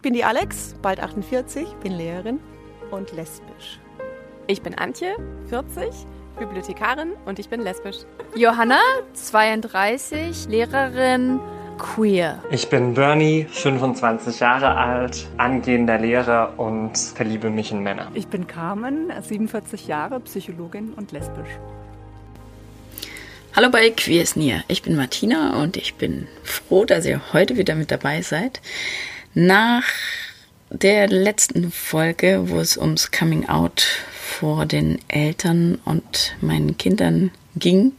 Ich bin die Alex, bald 48, bin Lehrerin und lesbisch. Ich bin Antje, 40, Bibliothekarin und ich bin lesbisch. Johanna, 32, Lehrerin, queer. Ich bin Bernie, 25 Jahre alt, angehender Lehrer und verliebe mich in Männer. Ich bin Carmen, 47 Jahre, Psychologin und lesbisch. Hallo bei Queers Near. Ich bin Martina und ich bin froh, dass ihr heute wieder mit dabei seid. Nach der letzten Folge, wo es ums Coming Out vor den Eltern und meinen Kindern ging,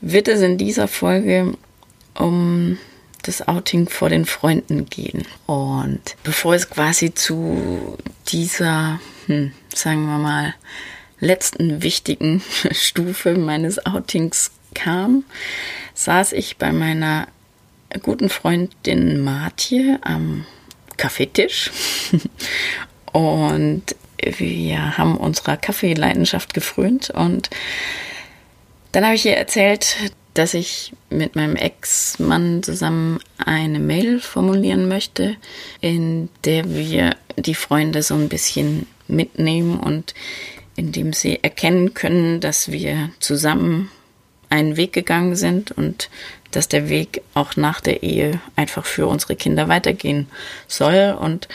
wird es in dieser Folge um das Outing vor den Freunden gehen. Und bevor es quasi zu dieser, hm, sagen wir mal, letzten wichtigen Stufe meines Outings kam, saß ich bei meiner guten Freundin Martje am Kaffeetisch. Und wir haben unserer Kaffeeleidenschaft gefrönt. Und dann habe ich ihr erzählt, dass ich mit meinem Ex-Mann zusammen eine Mail formulieren möchte, in der wir die Freunde so ein bisschen mitnehmen und in dem sie erkennen können, dass wir zusammen einen Weg gegangen sind und dass der Weg auch nach der Ehe einfach für unsere Kinder weitergehen soll. Und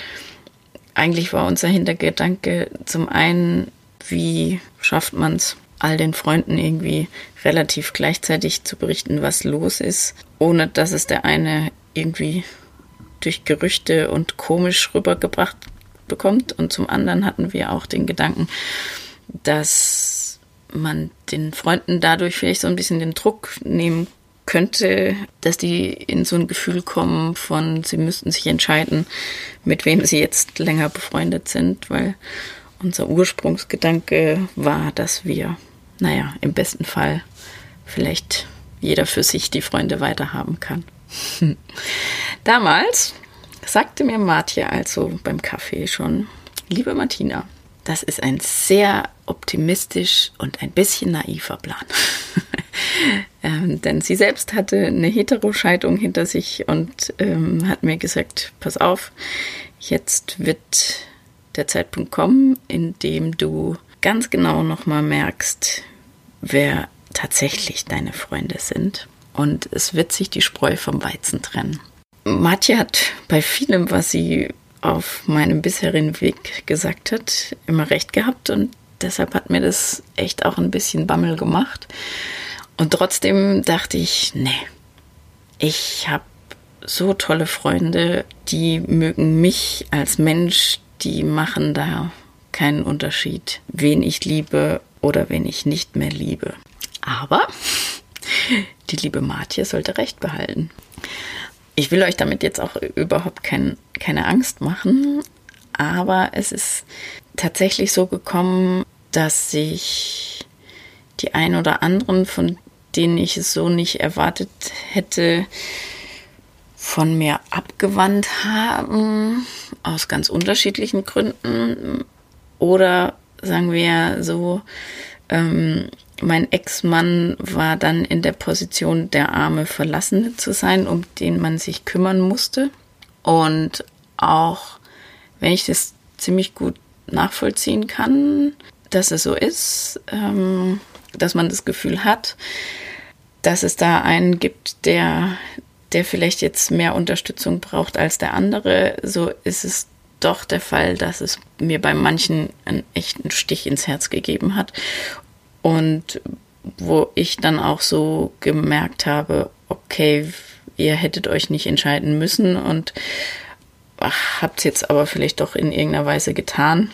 eigentlich war unser Hintergedanke zum einen, wie schafft man es, all den Freunden irgendwie relativ gleichzeitig zu berichten, was los ist, ohne dass es der eine irgendwie durch Gerüchte und komisch rübergebracht bekommt. Und zum anderen hatten wir auch den Gedanken, dass man den Freunden dadurch vielleicht so ein bisschen den Druck nehmen könnte, dass die in so ein Gefühl kommen von, sie müssten sich entscheiden, mit wem sie jetzt länger befreundet sind, weil unser Ursprungsgedanke war, dass wir, naja, im besten Fall vielleicht jeder für sich die Freunde weiterhaben kann. Damals sagte mir Martja also beim Kaffee schon, liebe Martina, das ist ein sehr optimistisch und ein bisschen naiver Plan. ähm, denn sie selbst hatte eine Heteroscheidung hinter sich und ähm, hat mir gesagt, pass auf, jetzt wird der Zeitpunkt kommen, in dem du ganz genau nochmal merkst, wer tatsächlich deine Freunde sind. Und es wird sich die Spreu vom Weizen trennen. Matje hat bei vielem, was sie auf meinem bisherigen Weg gesagt hat, immer recht gehabt und deshalb hat mir das echt auch ein bisschen Bammel gemacht. Und trotzdem dachte ich, nee, ich habe so tolle Freunde, die mögen mich als Mensch, die machen da keinen Unterschied, wen ich liebe oder wen ich nicht mehr liebe. Aber die liebe Martje sollte recht behalten. Ich will euch damit jetzt auch überhaupt kein, keine Angst machen, aber es ist tatsächlich so gekommen, dass sich die ein oder anderen, von denen ich es so nicht erwartet hätte, von mir abgewandt haben, aus ganz unterschiedlichen Gründen. Oder sagen wir so, ähm, mein Ex-Mann war dann in der Position, der arme Verlassene zu sein, um den man sich kümmern musste. Und auch wenn ich das ziemlich gut nachvollziehen kann, dass es so ist, ähm, dass man das Gefühl hat, dass es da einen gibt, der, der vielleicht jetzt mehr Unterstützung braucht als der andere, so ist es doch der Fall, dass es mir bei manchen einen echten Stich ins Herz gegeben hat. Und wo ich dann auch so gemerkt habe, okay, ihr hättet euch nicht entscheiden müssen und habt es jetzt aber vielleicht doch in irgendeiner Weise getan.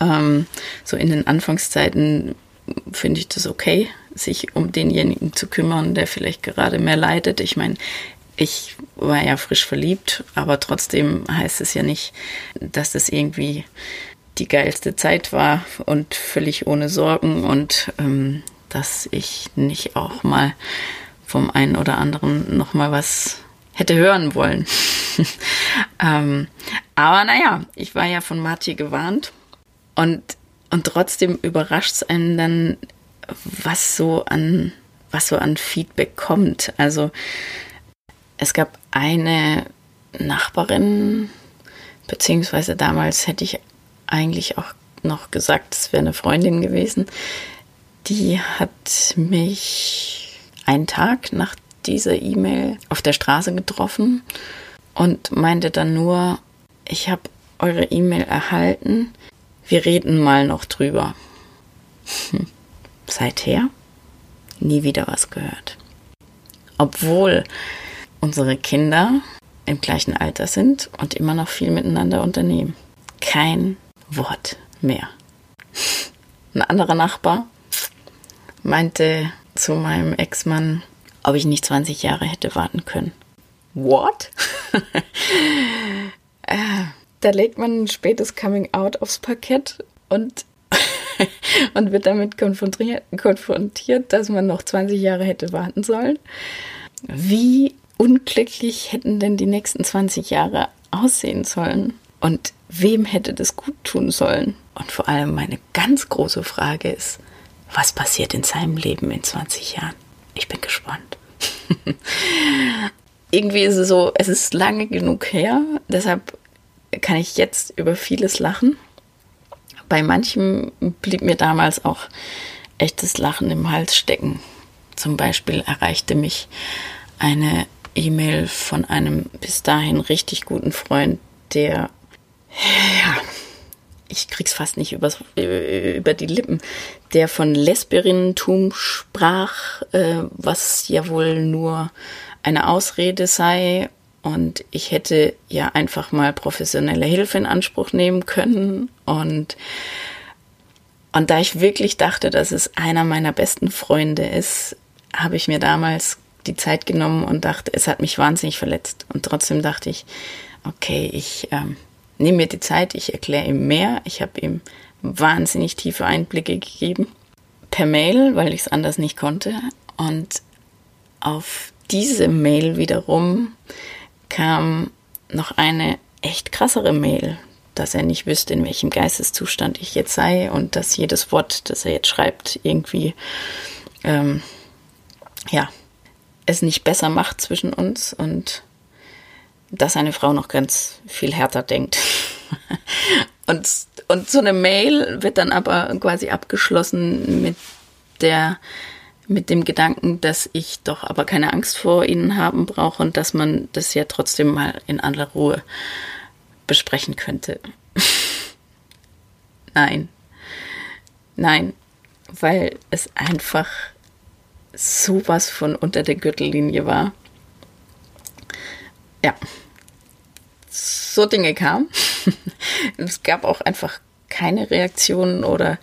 Ähm, so in den Anfangszeiten finde ich das okay, sich um denjenigen zu kümmern, der vielleicht gerade mehr leidet. Ich meine, ich war ja frisch verliebt, aber trotzdem heißt es ja nicht, dass das irgendwie die geilste Zeit war und völlig ohne Sorgen und ähm, dass ich nicht auch mal vom einen oder anderen noch mal was hätte hören wollen. ähm, aber naja, ich war ja von Marti gewarnt und, und trotzdem überrascht es einen dann, was so an, was so an Feedback kommt. Also es gab eine Nachbarin, beziehungsweise damals hätte ich eigentlich auch noch gesagt, es wäre eine Freundin gewesen. Die hat mich einen Tag nach dieser E-Mail auf der Straße getroffen und meinte dann nur, ich habe eure E-Mail erhalten, wir reden mal noch drüber. Hm. Seither nie wieder was gehört. Obwohl unsere Kinder im gleichen Alter sind und immer noch viel miteinander unternehmen. Kein Wort mehr. Ein anderer Nachbar meinte zu meinem Ex-Mann, ob ich nicht 20 Jahre hätte warten können. What? da legt man ein spätes Coming Out aufs Parkett und, und wird damit konfrontiert, konfrontiert, dass man noch 20 Jahre hätte warten sollen. Wie unglücklich hätten denn die nächsten 20 Jahre aussehen sollen? Und wem hätte das gut tun sollen? Und vor allem meine ganz große Frage ist, was passiert in seinem Leben in 20 Jahren? Ich bin gespannt. Irgendwie ist es so, es ist lange genug her, deshalb kann ich jetzt über vieles lachen. Bei manchem blieb mir damals auch echtes Lachen im Hals stecken. Zum Beispiel erreichte mich eine E-Mail von einem bis dahin richtig guten Freund, der, ja, ich krieg's fast nicht übers, über die Lippen, der von Lesbierinnentum sprach, äh, was ja wohl nur eine Ausrede sei und ich hätte ja einfach mal professionelle Hilfe in Anspruch nehmen können. Und, und da ich wirklich dachte, dass es einer meiner besten Freunde ist, habe ich mir damals die Zeit genommen und dachte, es hat mich wahnsinnig verletzt. Und trotzdem dachte ich, okay, ich ähm, nehme mir die Zeit, ich erkläre ihm mehr. Ich habe ihm wahnsinnig tiefe Einblicke gegeben. Per Mail, weil ich es anders nicht konnte. Und auf diese Mail wiederum kam noch eine echt krassere Mail, dass er nicht wüsste, in welchem Geisteszustand ich jetzt sei und dass jedes Wort, das er jetzt schreibt, irgendwie ähm, ja es nicht besser macht zwischen uns und dass eine Frau noch ganz viel härter denkt. und, und so eine Mail wird dann aber quasi abgeschlossen mit der mit dem Gedanken, dass ich doch aber keine Angst vor ihnen haben brauche und dass man das ja trotzdem mal in aller Ruhe besprechen könnte. Nein. Nein, weil es einfach sowas von unter der Gürtellinie war. Ja. So Dinge kamen. es gab auch einfach keine Reaktionen oder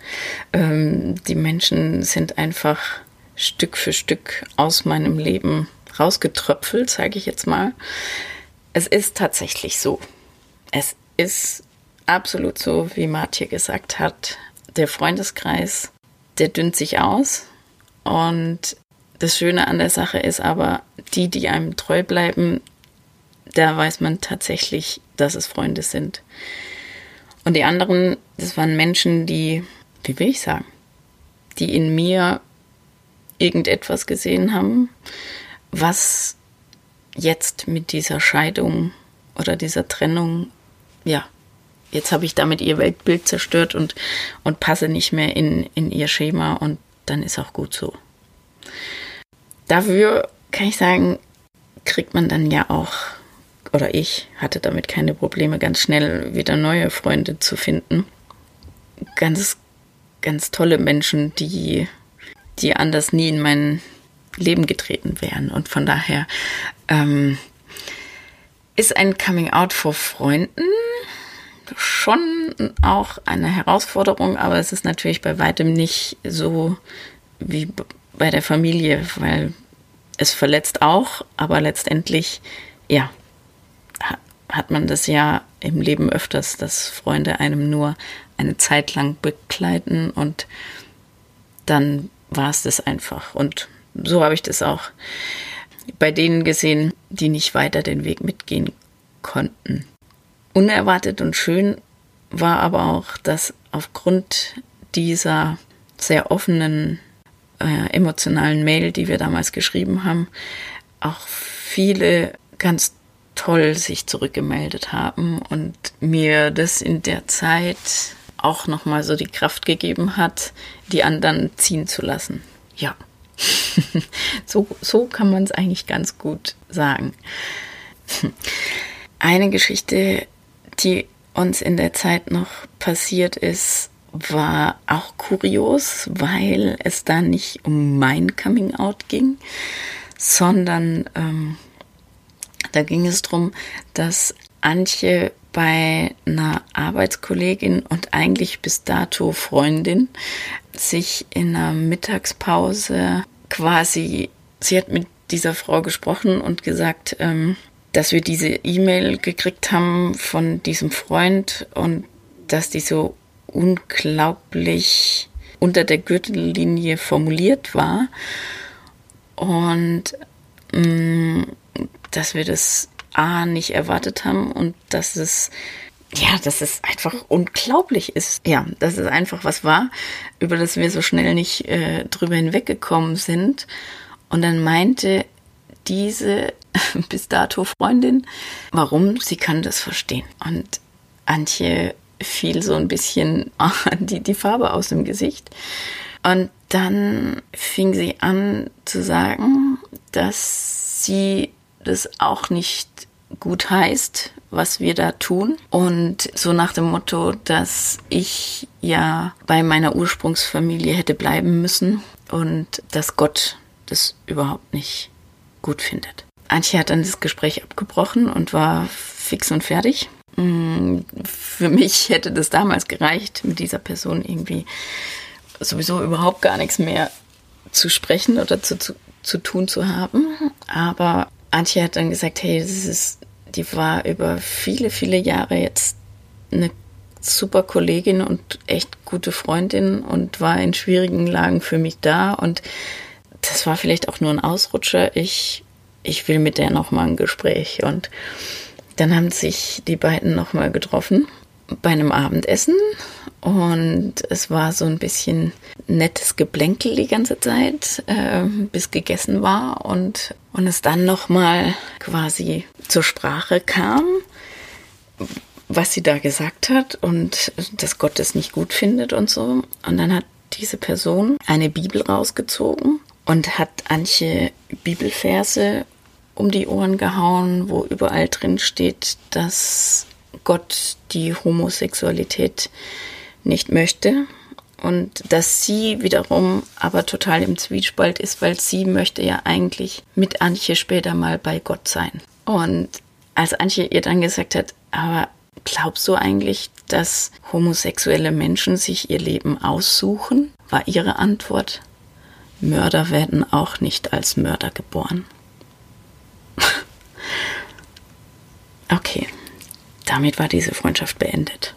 ähm, die Menschen sind einfach Stück für Stück aus meinem Leben rausgetröpfelt, sage ich jetzt mal. Es ist tatsächlich so. Es ist absolut so, wie Martje gesagt hat. Der Freundeskreis, der dünnt sich aus. Und das Schöne an der Sache ist aber, die, die einem treu bleiben, da weiß man tatsächlich, dass es Freunde sind. Und die anderen, das waren Menschen, die, wie will ich sagen, die in mir irgendetwas gesehen haben, was jetzt mit dieser Scheidung oder dieser Trennung, ja, jetzt habe ich damit ihr Weltbild zerstört und, und passe nicht mehr in, in ihr Schema und dann ist auch gut so. Dafür kann ich sagen, kriegt man dann ja auch, oder ich hatte damit keine Probleme, ganz schnell wieder neue Freunde zu finden. Ganz, ganz tolle Menschen, die die anders nie in mein Leben getreten wären. Und von daher ähm, ist ein Coming Out vor Freunden schon auch eine Herausforderung, aber es ist natürlich bei weitem nicht so wie bei der Familie, weil es verletzt auch, aber letztendlich, ja, hat man das ja im Leben öfters, dass Freunde einem nur eine Zeit lang begleiten und dann war es das einfach. Und so habe ich das auch bei denen gesehen, die nicht weiter den Weg mitgehen konnten. Unerwartet und schön war aber auch, dass aufgrund dieser sehr offenen äh, emotionalen Mail, die wir damals geschrieben haben, auch viele ganz toll sich zurückgemeldet haben und mir das in der Zeit auch nochmal so die Kraft gegeben hat, die anderen ziehen zu lassen. Ja, so, so kann man es eigentlich ganz gut sagen. Eine Geschichte, die uns in der Zeit noch passiert ist, war auch kurios, weil es da nicht um mein Coming Out ging, sondern ähm, da ging es darum, dass Antje bei einer Arbeitskollegin und eigentlich bis dato Freundin sich in einer Mittagspause quasi, sie hat mit dieser Frau gesprochen und gesagt, ähm, dass wir diese E-Mail gekriegt haben von diesem Freund und dass die so unglaublich unter der Gürtellinie formuliert war. Und mm, dass wir das A nicht erwartet haben und dass es ja, dass es einfach unglaublich ist. Ja, dass es einfach was war, über das wir so schnell nicht äh, drüber hinweggekommen sind. Und dann meinte diese bis dato Freundin, warum sie kann das verstehen. Und Antje fiel so ein bisschen die, die Farbe aus dem Gesicht. Und dann fing sie an zu sagen, dass sie das auch nicht gut heißt, was wir da tun. Und so nach dem Motto, dass ich ja bei meiner Ursprungsfamilie hätte bleiben müssen und dass Gott das überhaupt nicht gut findet. Antje hat dann das Gespräch abgebrochen und war fix und fertig. Mm, für mich hätte das damals gereicht, mit dieser Person irgendwie sowieso überhaupt gar nichts mehr zu sprechen oder zu, zu, zu tun zu haben. Aber Antje hat dann gesagt, hey, das ist, die war über viele, viele Jahre jetzt eine super Kollegin und echt gute Freundin und war in schwierigen Lagen für mich da. Und das war vielleicht auch nur ein Ausrutscher. Ich, ich will mit der nochmal ein Gespräch. Und dann haben sich die beiden nochmal getroffen bei einem Abendessen und es war so ein bisschen nettes Geplänkel die ganze Zeit, äh, bis gegessen war und, und es dann nochmal quasi zur Sprache kam, was sie da gesagt hat und dass Gott es nicht gut findet und so. Und dann hat diese Person eine Bibel rausgezogen und hat Antje Bibelverse um die Ohren gehauen, wo überall drin steht, dass Gott die Homosexualität nicht möchte und dass sie wiederum aber total im Zwiespalt ist, weil sie möchte ja eigentlich mit Antje später mal bei Gott sein. Und als Antje ihr dann gesagt hat, aber glaubst du eigentlich, dass homosexuelle Menschen sich ihr Leben aussuchen? war ihre Antwort, Mörder werden auch nicht als Mörder geboren. okay, damit war diese Freundschaft beendet.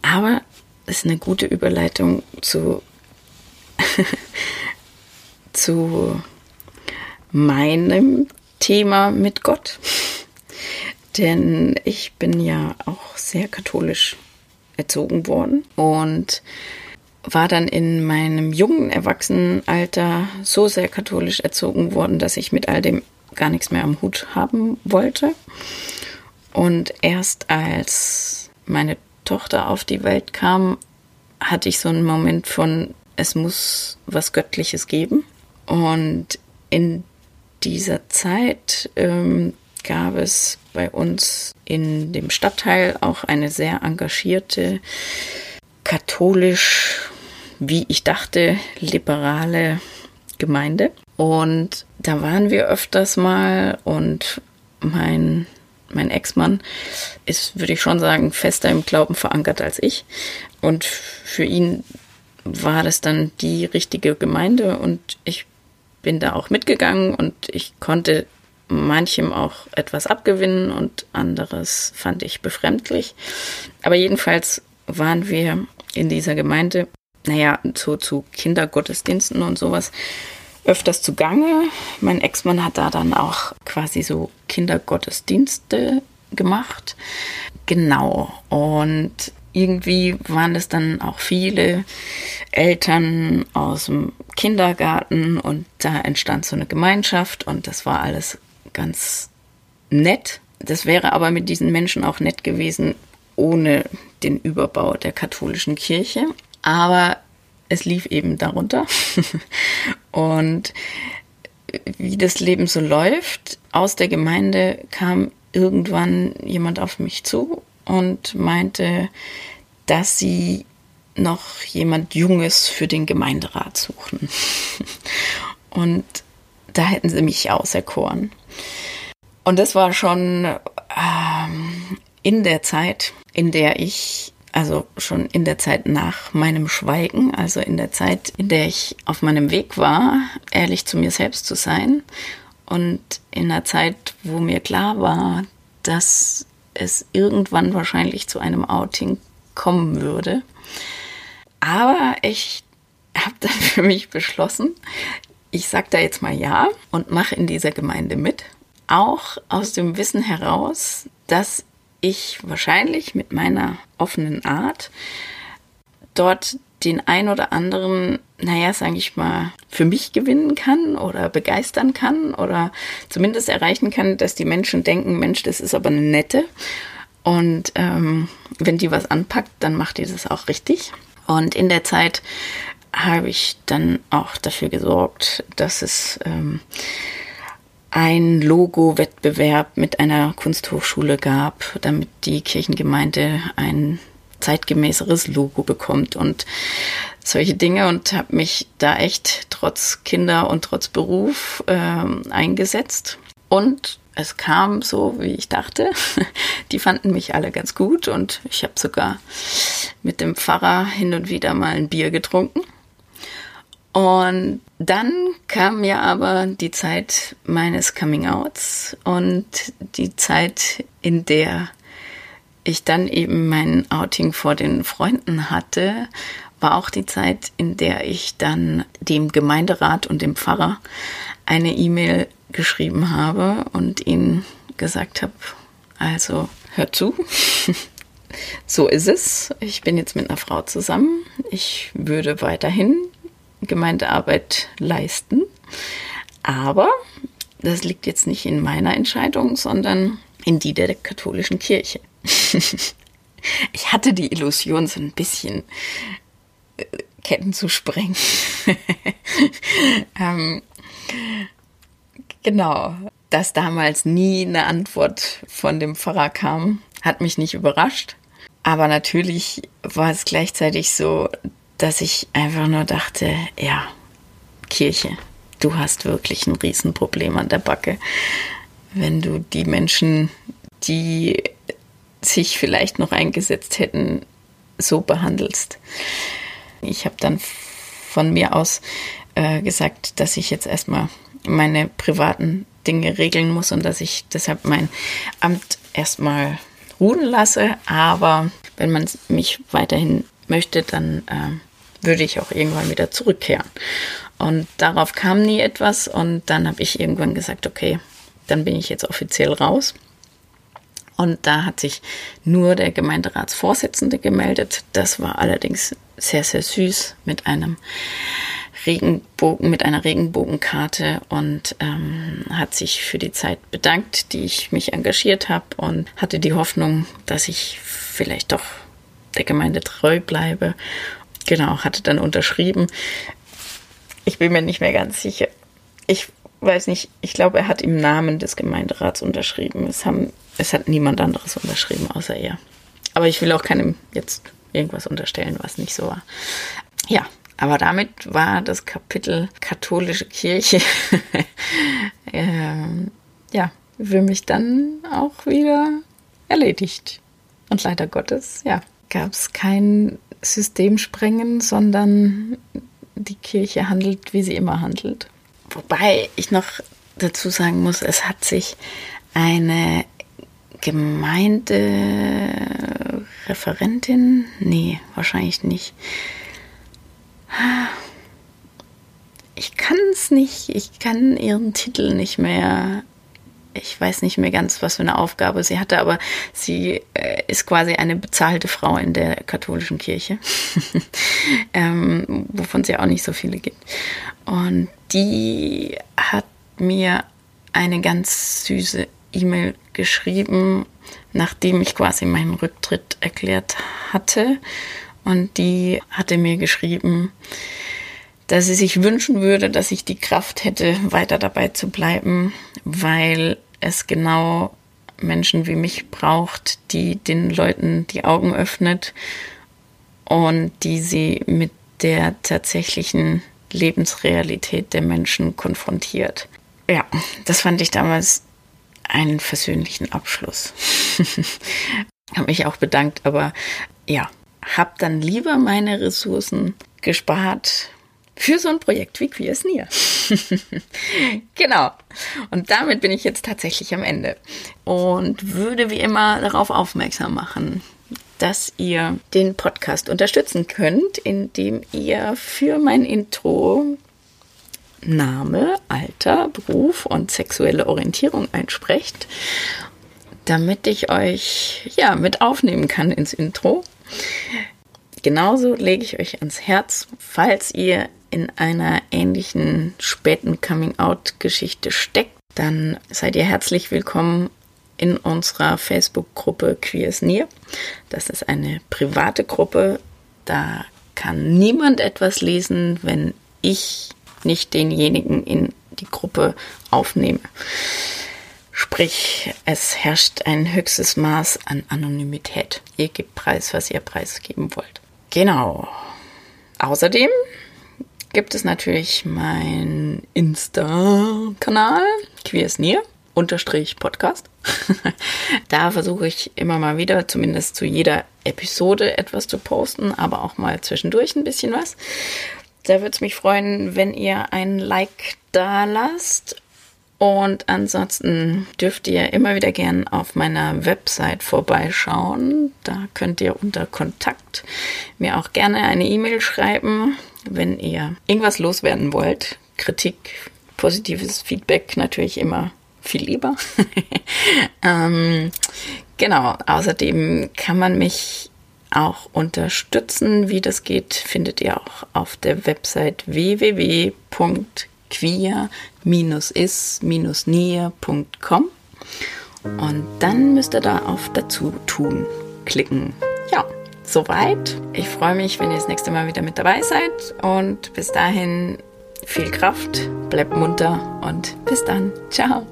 Aber es ist eine gute Überleitung zu, zu meinem Thema mit Gott. Denn ich bin ja auch sehr katholisch erzogen worden und war dann in meinem jungen Erwachsenenalter so sehr katholisch erzogen worden, dass ich mit all dem gar nichts mehr am Hut haben wollte. Und erst als meine Tochter auf die Welt kam, hatte ich so einen Moment von, es muss was Göttliches geben. Und in dieser Zeit ähm, gab es bei uns in dem Stadtteil auch eine sehr engagierte, katholisch, wie ich dachte, liberale Gemeinde. Und da waren wir öfters mal und mein mein Ex-Mann ist, würde ich schon sagen, fester im Glauben verankert als ich. Und für ihn war das dann die richtige Gemeinde und ich bin da auch mitgegangen und ich konnte manchem auch etwas abgewinnen und anderes fand ich befremdlich. Aber jedenfalls waren wir in dieser Gemeinde, naja, so zu Kindergottesdiensten und sowas öfters zugange. Mein Ex-Mann hat da dann auch quasi so Kindergottesdienste gemacht. Genau. Und irgendwie waren es dann auch viele Eltern aus dem Kindergarten und da entstand so eine Gemeinschaft und das war alles ganz nett. Das wäre aber mit diesen Menschen auch nett gewesen, ohne den Überbau der katholischen Kirche. Aber es lief eben darunter. Und wie das Leben so läuft, aus der Gemeinde kam irgendwann jemand auf mich zu und meinte, dass sie noch jemand Junges für den Gemeinderat suchen. Und da hätten sie mich auserkoren. Und das war schon ähm, in der Zeit, in der ich, also schon in der Zeit nach meinem Schweigen, also in der Zeit, in der ich auf meinem Weg war, ehrlich zu mir selbst zu sein. Und in einer Zeit, wo mir klar war, dass es irgendwann wahrscheinlich zu einem Outing kommen würde. Aber ich habe dann für mich beschlossen, ich sage da jetzt mal ja und mache in dieser Gemeinde mit. Auch aus dem Wissen heraus, dass ich wahrscheinlich mit meiner offenen Art dort den ein oder anderen, naja, sage ich mal, für mich gewinnen kann oder begeistern kann oder zumindest erreichen kann, dass die Menschen denken, Mensch, das ist aber eine nette. Und ähm, wenn die was anpackt, dann macht die das auch richtig. Und in der Zeit habe ich dann auch dafür gesorgt, dass es ähm, ein Logo-Wettbewerb mit einer Kunsthochschule gab, damit die Kirchengemeinde ein zeitgemäßeres Logo bekommt und solche Dinge und habe mich da echt trotz Kinder und trotz Beruf ähm, eingesetzt. Und es kam so, wie ich dachte. Die fanden mich alle ganz gut und ich habe sogar mit dem Pfarrer hin und wieder mal ein Bier getrunken. Und dann kam mir aber die Zeit meines Coming-outs und die Zeit, in der ich dann eben mein Outing vor den Freunden hatte, war auch die Zeit, in der ich dann dem Gemeinderat und dem Pfarrer eine E-Mail geschrieben habe und ihnen gesagt habe, also hör zu, so ist es. Ich bin jetzt mit einer Frau zusammen. Ich würde weiterhin Gemeindearbeit leisten. Aber das liegt jetzt nicht in meiner Entscheidung, sondern in die der katholischen Kirche. ich hatte die Illusion, so ein bisschen äh, Ketten zu sprengen. ähm, genau. Dass damals nie eine Antwort von dem Pfarrer kam, hat mich nicht überrascht. Aber natürlich war es gleichzeitig so, dass ich einfach nur dachte, ja, Kirche, du hast wirklich ein Riesenproblem an der Backe. Wenn du die Menschen, die sich vielleicht noch eingesetzt hätten, so behandelst. Ich habe dann von mir aus äh, gesagt, dass ich jetzt erstmal meine privaten Dinge regeln muss und dass ich deshalb mein Amt erstmal ruhen lasse. Aber wenn man mich weiterhin möchte, dann äh, würde ich auch irgendwann wieder zurückkehren. Und darauf kam nie etwas und dann habe ich irgendwann gesagt, okay, dann bin ich jetzt offiziell raus. Und da hat sich nur der Gemeinderatsvorsitzende gemeldet. Das war allerdings sehr, sehr süß mit einem Regenbogen, mit einer Regenbogenkarte und ähm, hat sich für die Zeit bedankt, die ich mich engagiert habe und hatte die Hoffnung, dass ich vielleicht doch der Gemeinde treu bleibe Genau, hatte dann unterschrieben. Ich bin mir nicht mehr ganz sicher. Ich weiß nicht, ich glaube, er hat im Namen des Gemeinderats unterschrieben. Es, haben, es hat niemand anderes unterschrieben, außer er. Aber ich will auch keinem jetzt irgendwas unterstellen, was nicht so war. Ja, aber damit war das Kapitel katholische Kirche ähm, ja, für mich dann auch wieder erledigt. Und leider Gottes, ja, gab es kein System sprengen, sondern die Kirche handelt, wie sie immer handelt. Wobei ich noch dazu sagen muss, es hat sich eine Gemeindereferentin, nee, wahrscheinlich nicht. Ich kann es nicht, ich kann ihren Titel nicht mehr ich weiß nicht mehr ganz, was für eine Aufgabe sie hatte, aber sie äh, ist quasi eine bezahlte Frau in der katholischen Kirche, ähm, wovon es ja auch nicht so viele gibt. Und die hat mir eine ganz süße E-Mail geschrieben, nachdem ich quasi meinen Rücktritt erklärt hatte. Und die hatte mir geschrieben, dass sie sich wünschen würde, dass ich die Kraft hätte, weiter dabei zu bleiben, weil es genau Menschen wie mich braucht, die den Leuten die Augen öffnet und die sie mit der tatsächlichen Lebensrealität der Menschen konfrontiert. Ja, das fand ich damals einen versöhnlichen Abschluss. habe mich auch bedankt, aber ja, habe dann lieber meine Ressourcen gespart für so ein Projekt wie Queer Sneer. genau. Und damit bin ich jetzt tatsächlich am Ende und würde wie immer darauf aufmerksam machen, dass ihr den Podcast unterstützen könnt, indem ihr für mein Intro Name, Alter, Beruf und sexuelle Orientierung einsprecht, damit ich euch ja mit aufnehmen kann ins Intro. Genauso lege ich euch ans Herz, falls ihr in einer ähnlichen späten Coming-out-Geschichte steckt, dann seid ihr herzlich willkommen in unserer Facebook-Gruppe Queers Near. Das ist eine private Gruppe. Da kann niemand etwas lesen, wenn ich nicht denjenigen in die Gruppe aufnehme. Sprich, es herrscht ein höchstes Maß an Anonymität. Ihr gebt preis, was ihr preisgeben wollt. Genau. Außerdem gibt es natürlich meinen Insta-Kanal, Queersnear, unterstrich Podcast. da versuche ich immer mal wieder, zumindest zu jeder Episode etwas zu posten, aber auch mal zwischendurch ein bisschen was. Da würde es mich freuen, wenn ihr ein Like da lasst. Und ansonsten dürft ihr immer wieder gern auf meiner Website vorbeischauen. Da könnt ihr unter Kontakt mir auch gerne eine E-Mail schreiben, wenn ihr irgendwas loswerden wollt. Kritik, positives Feedback natürlich immer viel lieber. ähm, genau, außerdem kann man mich auch unterstützen. Wie das geht, findet ihr auch auf der Website www.queer-is-nier.com und dann müsst ihr da auf Dazu tun klicken. Ja, soweit. Ich freue mich, wenn ihr das nächste Mal wieder mit dabei seid und bis dahin viel Kraft, bleibt munter und bis dann. Ciao.